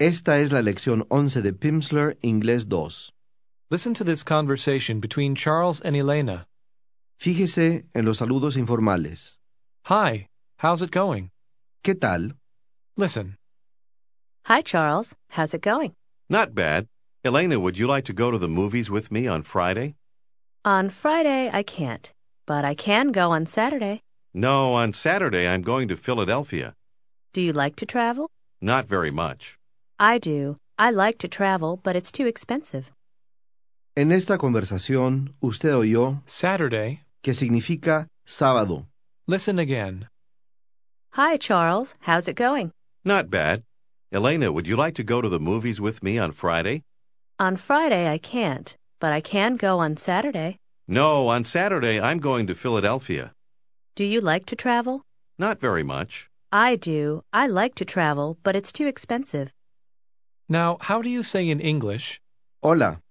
Esta es la lección 11 de Pimsleur, Inglés 2. Listen to this conversation between Charles and Elena. Fíjese en los saludos informales. Hi, how's it going? ¿Qué tal? Listen. Hi, Charles. How's it going? Not bad. Elena, would you like to go to the movies with me on Friday? On Friday, I can't, but I can go on Saturday. No, on Saturday I'm going to Philadelphia. Do you like to travel? Not very much. I do. I like to travel, but it's too expensive. En esta conversación, usted oyó Saturday. que significa sábado. Listen again. Hi, Charles. How's it going? Not bad. Elena, would you like to go to the movies with me on Friday? On Friday, I can't, but I can go on Saturday. No, on Saturday I'm going to Philadelphia. Do you like to travel? Not very much. I do. I like to travel, but it's too expensive. Now, how do you say in English, Hola,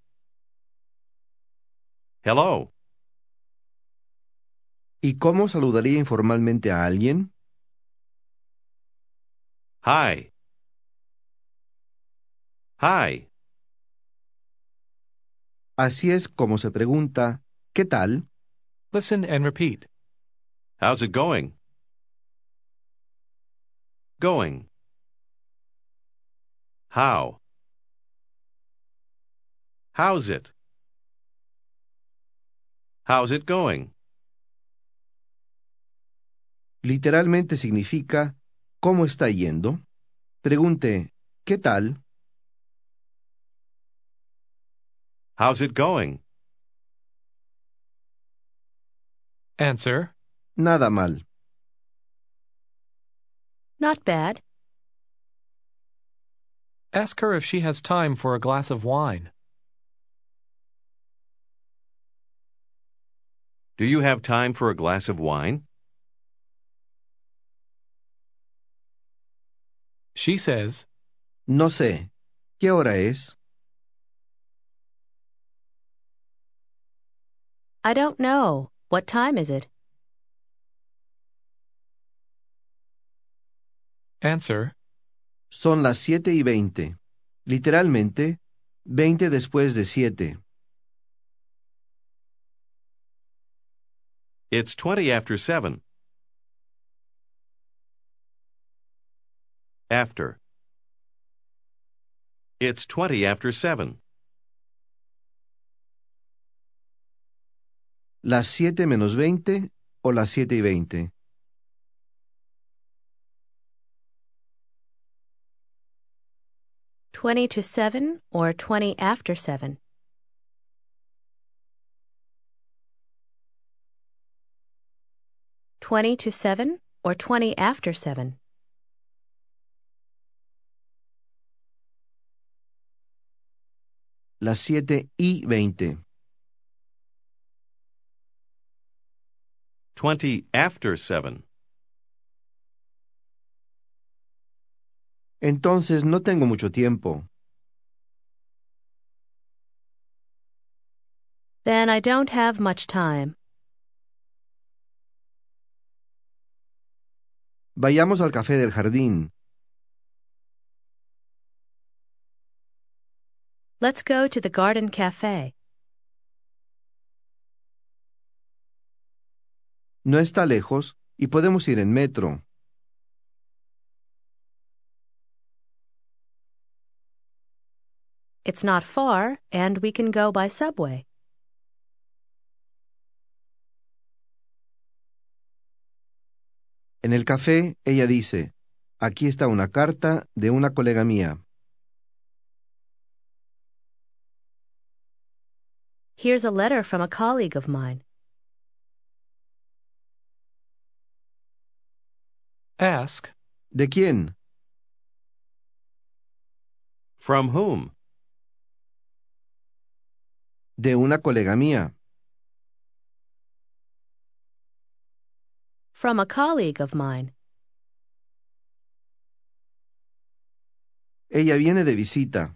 Hello. ¿y cómo saludaría informalmente a alguien? Hi. Hi. Así es como se pregunta, ¿qué tal? listen and repeat. How's it going? Going. How? How's it? How's it going? Literalmente significa ¿cómo está yendo? Pregunte ¿qué tal? How's it going? Answer. Nada mal. Not bad. Ask her if she has time for a glass of wine. Do you have time for a glass of wine? She says, No sé. ¿Qué hora es? I don't know. What time is it? Answer. Son las siete y veinte. Literalmente, veinte después de siete. It's 20 after 7. After. It's 20 after 7. ¿Las siete menos veinte o las siete y veinte? Twenty to seven or twenty after seven? Twenty to seven or twenty after seven? Las siete y veinte. 20 after 7. Entonces no tengo mucho tiempo. Then I don't have much time. Vayamos al café del jardín. Let's go to the garden cafe. No está lejos y podemos ir en metro. It's not far, and we can go by subway. En el café, ella dice, aquí está una carta de una colega mía. Here's a letter from a colleague of mine. Ask. ¿De quién? From whom? De una colega mía. From a colleague of mine. Ella viene de visita.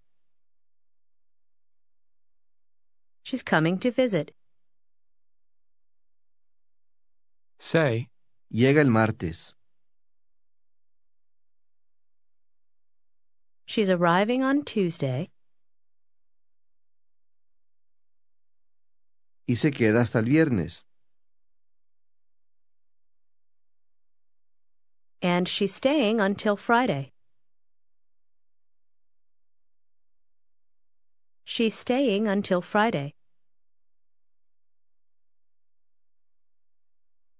She's coming to visit. Say, Llega el martes. She's arriving on Tuesday. Y se queda hasta el viernes. And she's staying until Friday. She's staying until Friday.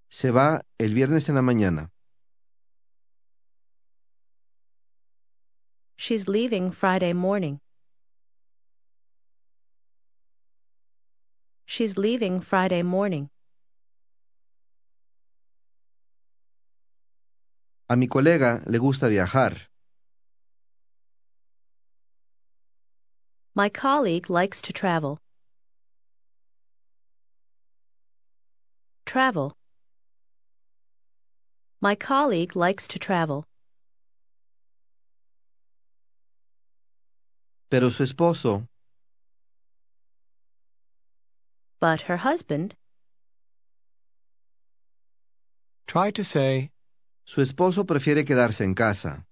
Se va el viernes en la mañana. She's leaving Friday morning. She's leaving Friday morning. A mi colega le gusta viajar. My colleague likes to travel. Travel. My colleague likes to travel. Pero su esposo But her husband, Try to say, Su esposo prefiere quedarse en casa.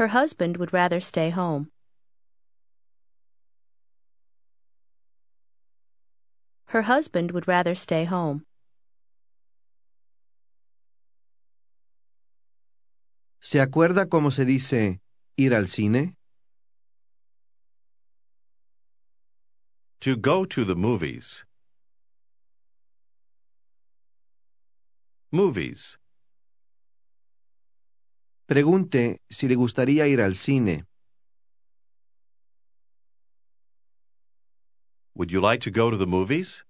her husband would rather stay home. Her husband would rather stay home. ¿Se acuerda cómo se dice ir al cine? To go to the movies. Movies. Pregunte si le gustaría ir al cine. Would you like to go to the movies?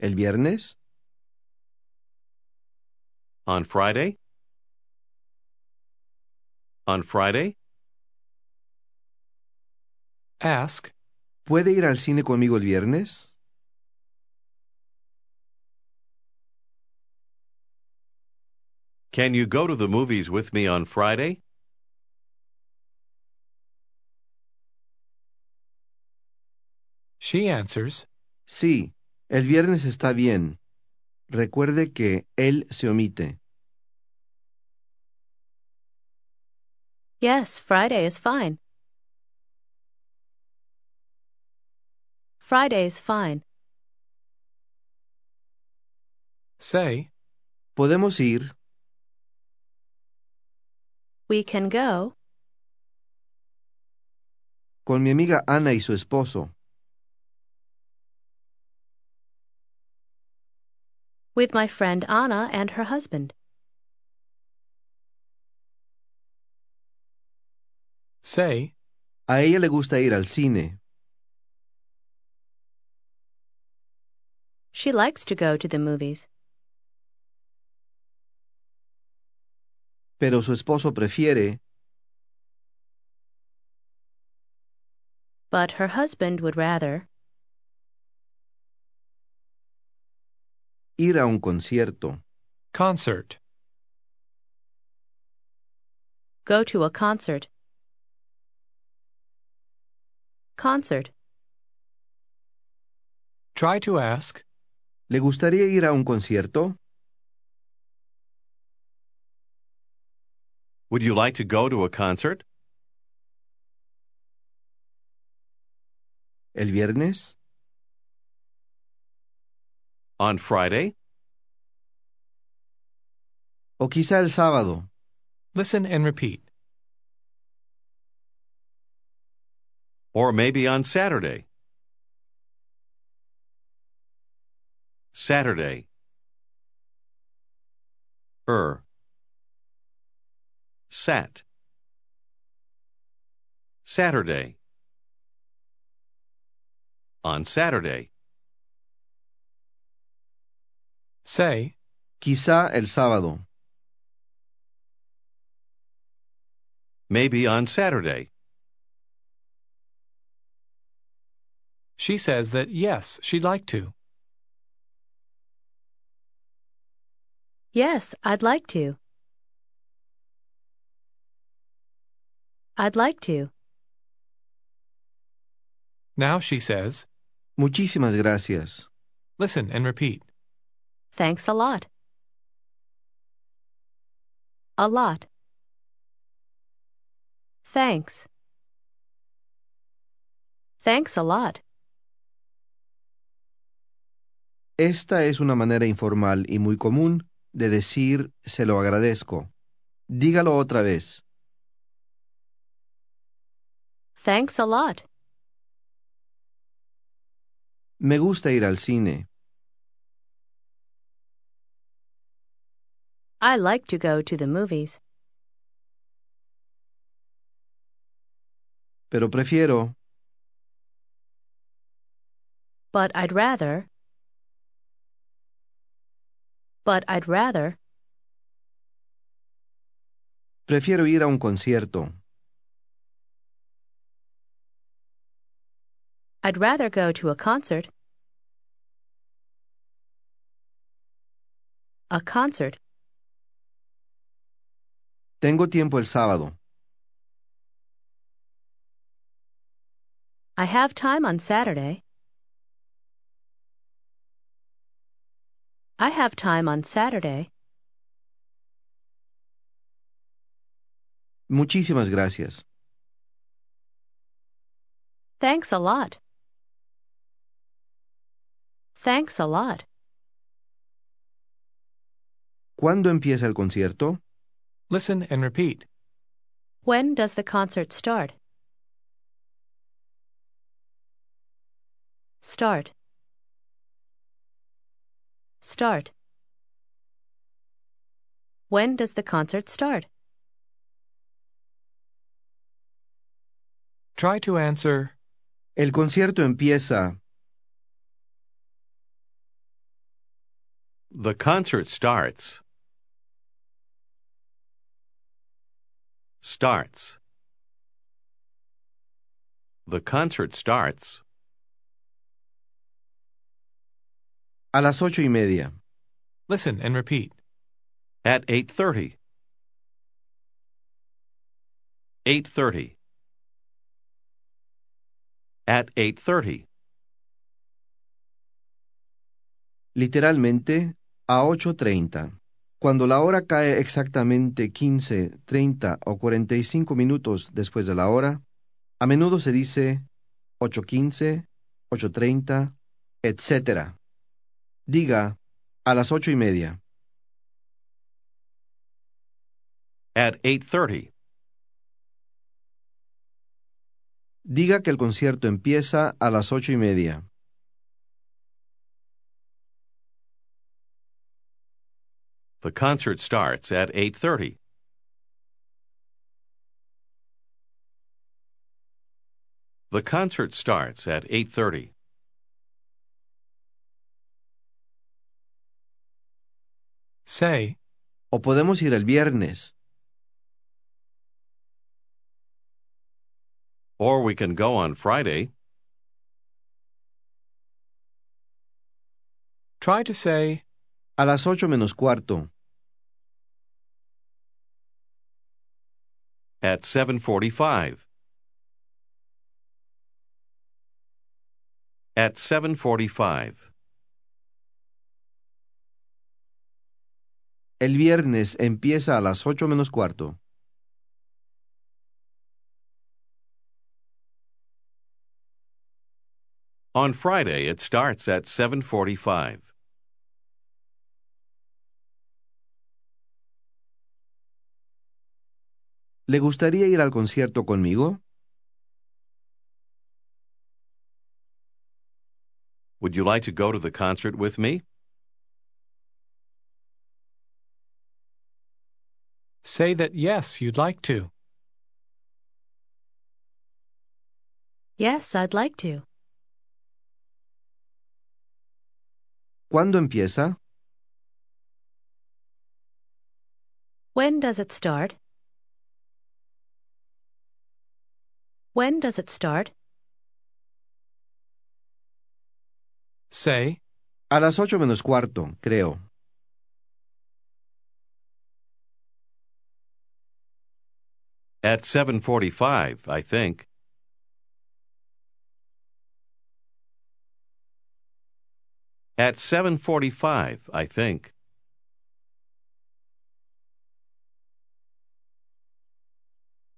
¿El viernes? On Friday? On Friday? Ask, ¿Puede ir al cine conmigo el viernes? Can you go to the movies with me on Friday? she answers, Sí, el viernes está bien. Recuerde que él se omite. Yes, Friday is fine. Friday's fine. say, Podemos ir. We can go con mi amiga Ana y su esposo. with my friend Anna and her husband. say, A ella le gusta ir al cine, She likes to go to the movies, pero su esposo prefiere but her husband would rather ir a un concierto. concert, go to a concert. Concert. try to ask, ¿Le gustaría ir a un concierto? Would you like to go to a concert? ¿El viernes? On Friday? ¿O quizá el sábado? listen and repeat. Or maybe on Saturday? Saturday. Er. Sat. Saturday. On Saturday. Say, Quizá el sábado. Maybe on Saturday. she says that yes, she'd like to. Yes, I'd like to. I'd like to. Now she says, Muchísimas gracias. listen and repeat. Thanks a lot. A lot. Thanks. Thanks a lot. Esta es una manera informal y muy común de decir se lo agradezco. Dígalo otra vez. Thanks a lot. Me gusta ir al cine. I like to go to the movies. Pero prefiero. But I'd rather. But I'd rather. Prefiero ir a un concierto. I'd rather go to a concert. A concert. Tengo tiempo el sábado. I have time on Saturday. I have time on Saturday. Muchísimas gracias. Thanks a lot. Thanks a lot. ¿Cuándo empieza el concierto? Listen and repeat. When does the concert start? Start. Start. When does the concert start? Try to answer El concierto empieza. The concert starts. Starts. The concert starts. A las ocho y media. Listen and repeat. At 8.30. 8.30. At 8.30. Literalmente, a 8.30. Cuando la hora cae exactamente 15, 30 o 45 minutos después de la hora, a menudo se dice 8.15, 8.30, etc. Diga, a las ocho y media. At 8.30. Diga que el concierto empieza a las ocho y media. The concert starts at 8.30. The concert starts at 8.30. Say, O podemos ir el viernes. Or we can go on Friday. try to say, A las ocho menos cuarto. At 7.45. At 7.45. El viernes empieza a las ocho menos cuarto. On Friday, it starts at 7.45. ¿Le gustaría ir al concierto conmigo? Would you like to go to the concert with me? Say that yes, you'd like to. Yes, I'd like to. ¿Cuándo empieza? When does it start? When does it start? Say, A las ocho menos cuarto, creo. At 7.45, I think. At 7:45, I think.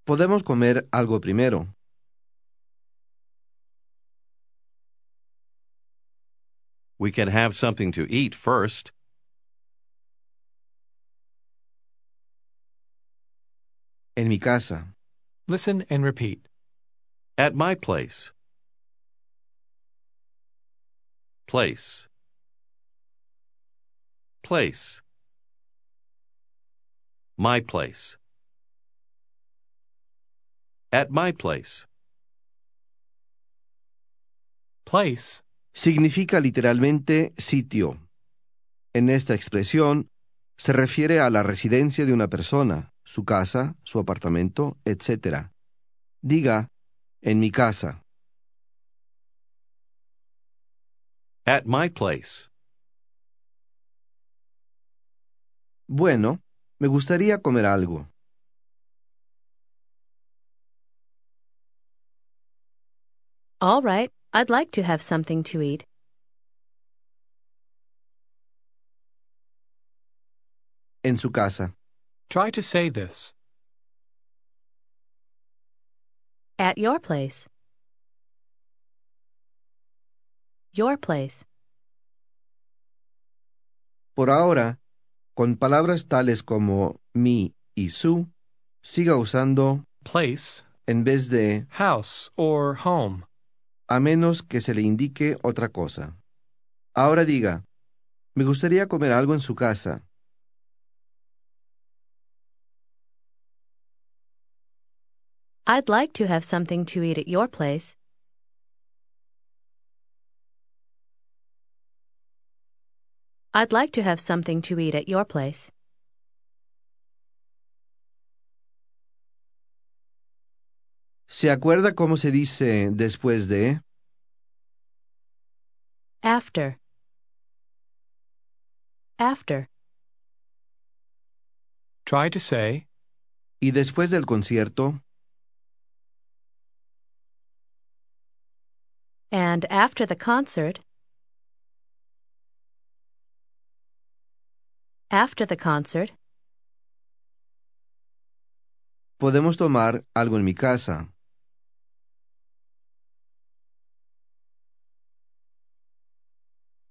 Podemos comer algo primero. We can have something to eat first. En mi casa. Listen and repeat. At my place. Place. Place. My place. At my place. Place significa literalmente sitio. En esta expresión se refiere a la residencia de una persona, su casa, su apartamento, etc. Diga, en mi casa. At my place. Bueno, me gustaría comer algo. All right, I'd like to have something to eat. En su casa. Try to say this. At your place. Your place. Por ahora, con palabras tales como mi y su, siga usando Place, en vez de house, or home. a menos que se le indique otra cosa. Ahora diga, me gustaría comer algo en su casa. I'd like to have something to eat at your place. I'd like to have something to eat at your place. ¿Se acuerda cómo se dice después de? After. After. Try to say, Y después del concierto, And after the concert. After the concert. podemos tomar algo en mi casa.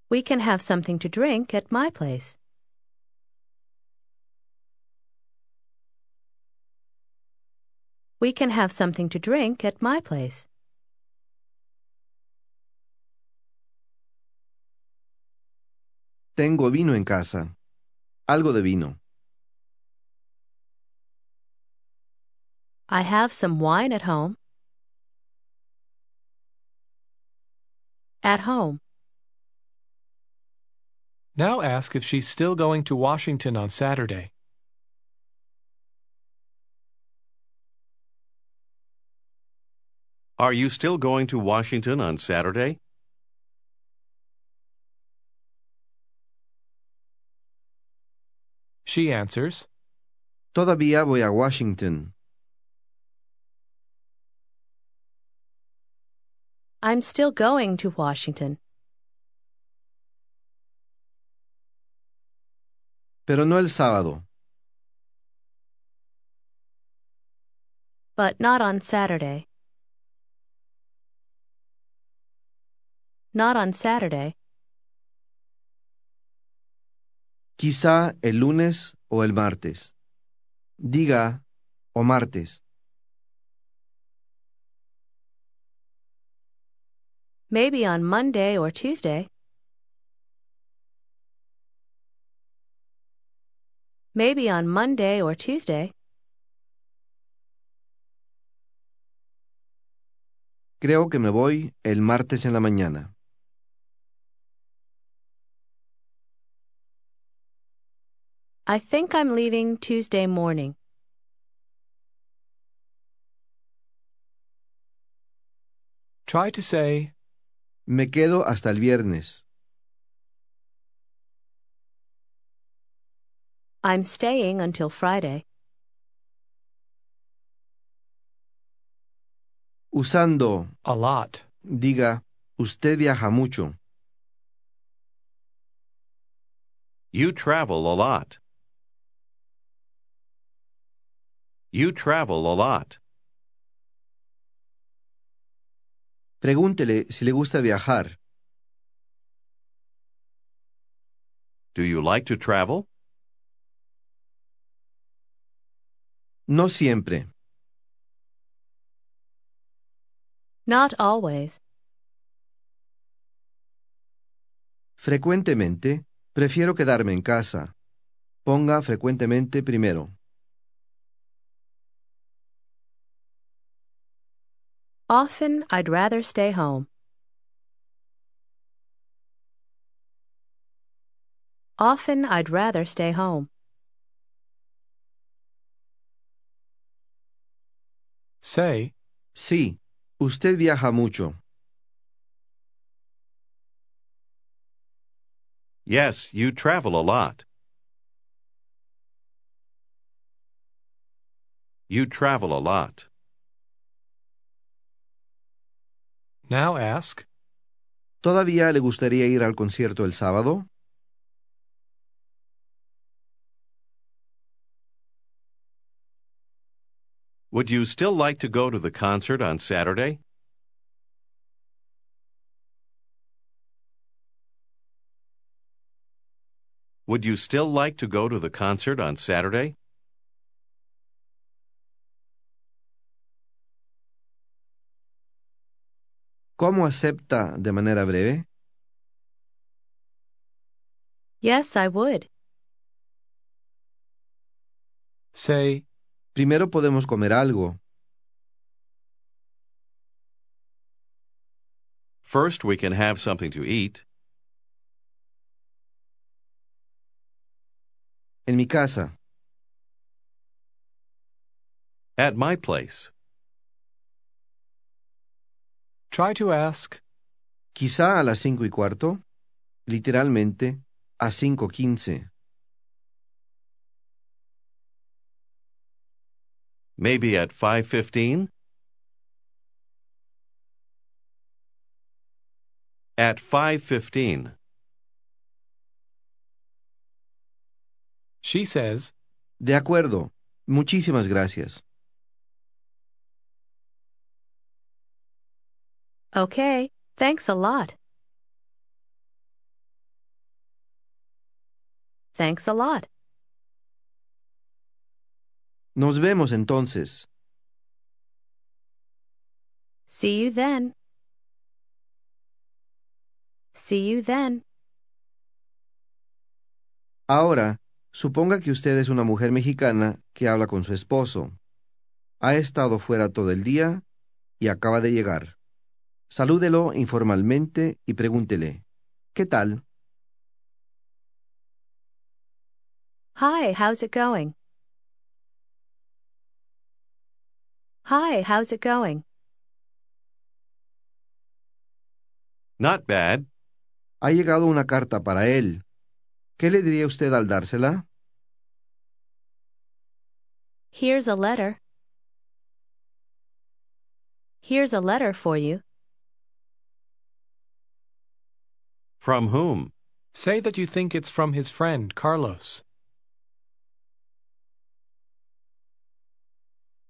We can have something to drink at my place. We can have something to drink at my place. Tengo vino en casa. Algo de vino. I have some wine at home. At home. now ask if she's still going to Washington on Saturday. Are you still going to Washington on Saturday? She answers, Todavía voy a Washington. I'm still going to Washington. Pero no el sábado. But not on Saturday. Not on Saturday. Quizá el lunes o el martes. Diga, o martes. Maybe on Monday or Tuesday. Maybe on Monday or Tuesday. Creo que me voy el martes en la mañana. I think I'm leaving Tuesday morning. try to say, Me quedo hasta el viernes. I'm staying until Friday. Usando, a lot. diga, usted viaja mucho. You travel a lot. You travel a lot. Pregúntele si le gusta viajar. Do you like to travel? No siempre. Not always. Frecuentemente, prefiero quedarme en casa. Ponga frecuentemente primero. Often I'd rather stay home. Often I'd rather stay home. Say, Sí, usted viaja mucho. Yes, you travel a lot. You travel a lot. Now ask, ¿Todavía le gustaría ir al concierto el sábado? Would you still like to go to the concert on Saturday? Would you still like to go to the concert on Saturday? ¿Cómo acepta de manera breve? Yes, I would. say, Primero podemos comer algo. First, we can have something to eat. En mi casa. At my place. Try to ask, Quizá a las cinco y cuarto. Literalmente, a cinco quince. Maybe at 5:15? At 5:15. she says, De acuerdo. Muchísimas gracias. Okay, thanks a lot. Thanks a lot. Nos vemos entonces. See you then. See you then. Ahora, suponga que usted es una mujer mexicana que habla con su esposo. Ha estado fuera todo el día y acaba de llegar. Salúdelo informalmente y pregúntele, ¿qué tal? Hi, how's it going? Hi, how's it going? Not bad. Ha llegado una carta para él. ¿Qué le diría usted al dársela? Here's a letter. Here's a letter for you. From whom? say that you think it's from his friend, Carlos.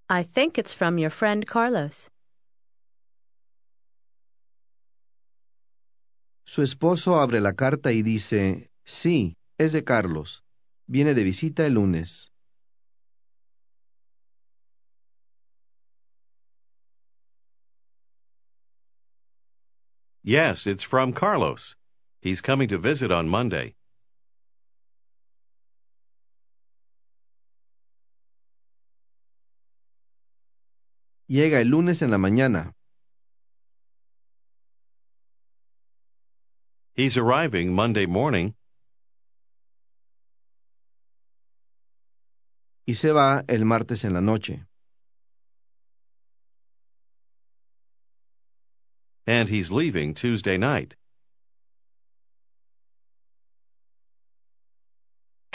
I think it's from your friend Carlos. Su esposo abre la carta y dice, sí, es de Carlos. Viene de visita el lunes. Yes, it's from Carlos. He's coming to visit on Monday. Llega el lunes en la mañana. He's arriving Monday morning. y se va el martes en la noche. And he's leaving Tuesday night.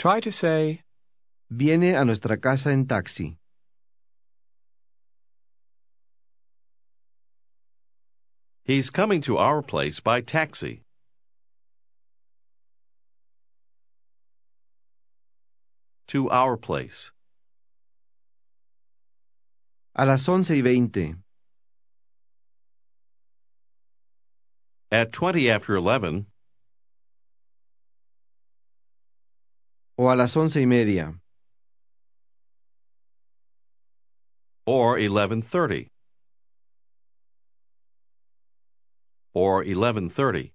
Try to say, Viene a nuestra casa en taxi. He's coming to our place by taxi. to our place. A las once y veinte. At 20 after 11, O a las once y media. or 11:30, or 11:30.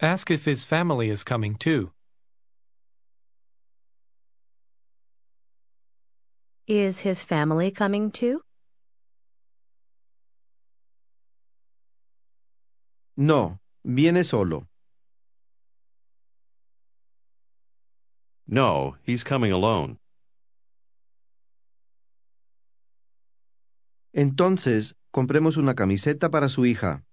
Ask if his family is coming too. Is his family coming too? No, viene solo. No, he's coming alone. Entonces, compremos una camiseta para su hija.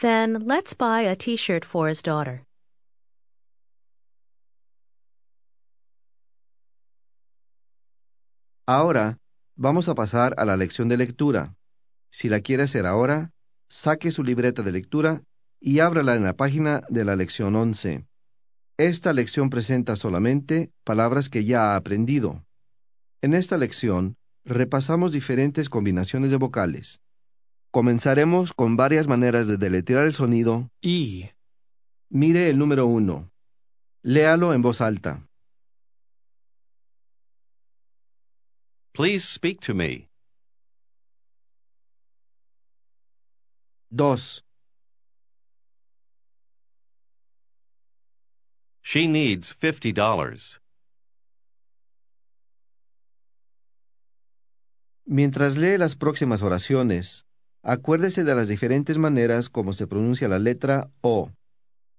Then let's buy a t shirt for his daughter. Ahora, vamos a pasar a la lección de lectura. Si la quiere hacer ahora, saque su libreta de lectura y ábrala en la página de la lección 11. Esta lección presenta solamente palabras que ya ha aprendido. En esta lección, repasamos diferentes combinaciones de vocales. Comenzaremos con varias maneras de deletrear el sonido. E. Mire el número 1. Léalo en voz alta. Please speak to me. 2. She needs $50. Mientras lee las próximas oraciones, acuérdese de las diferentes maneras como se pronuncia la letra O.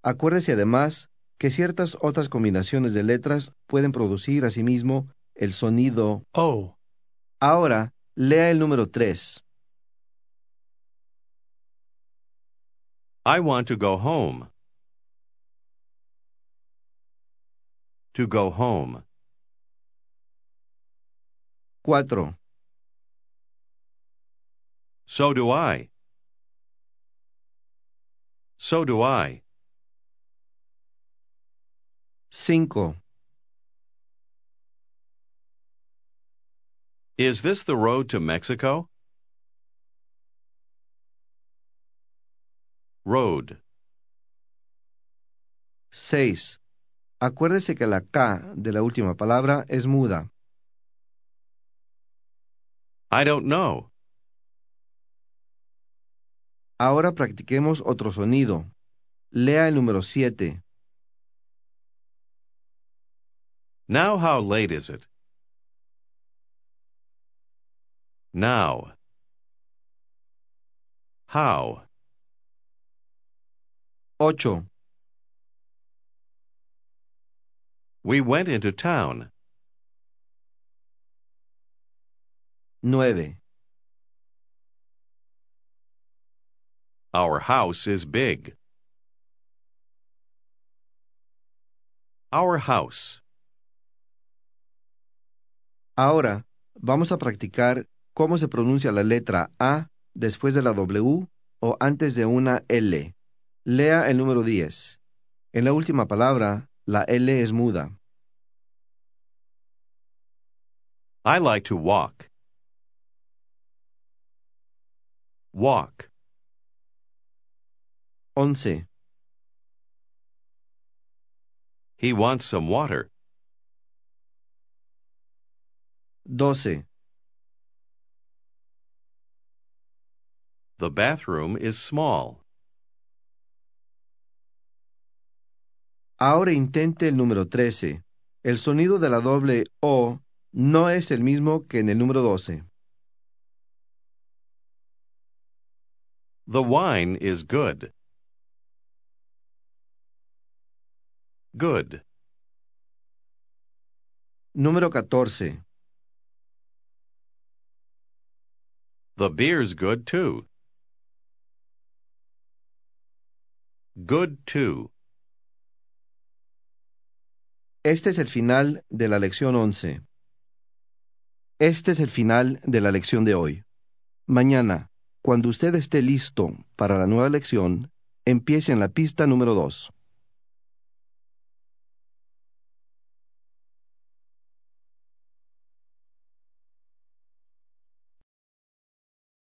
Acuérdese además que ciertas otras combinaciones de letras pueden producir asimismo el sonido O. Ahora, lea el número 3. I want to go home. To go home. 4. So do I. So do I. 5. Is this the road to Mexico? Road. 6. Acuérdese que la K de la última palabra es muda. I don't know. Ahora practiquemos otro sonido. Lea el número 7. Now how late is it? Now. How? 8. We went into town. 9. Our house is big. Our house. Ahora vamos a practicar cómo se pronuncia la letra A después de la W o antes de una L. Lea el número 10. En la última palabra, la L es muda. I like to walk. Walk. 11. He wants some water. 12. The bathroom is small. Ahora intente el número 13. El sonido de la doble O no es el mismo que en el número 12. The wine is good. Good. Número 14. The beer's good too. Good too. Este es el final de la lección 11. Este es el final de la lección de hoy. Mañana, Cuando usted esté listo para la nueva lección, empiece en la pista número 2.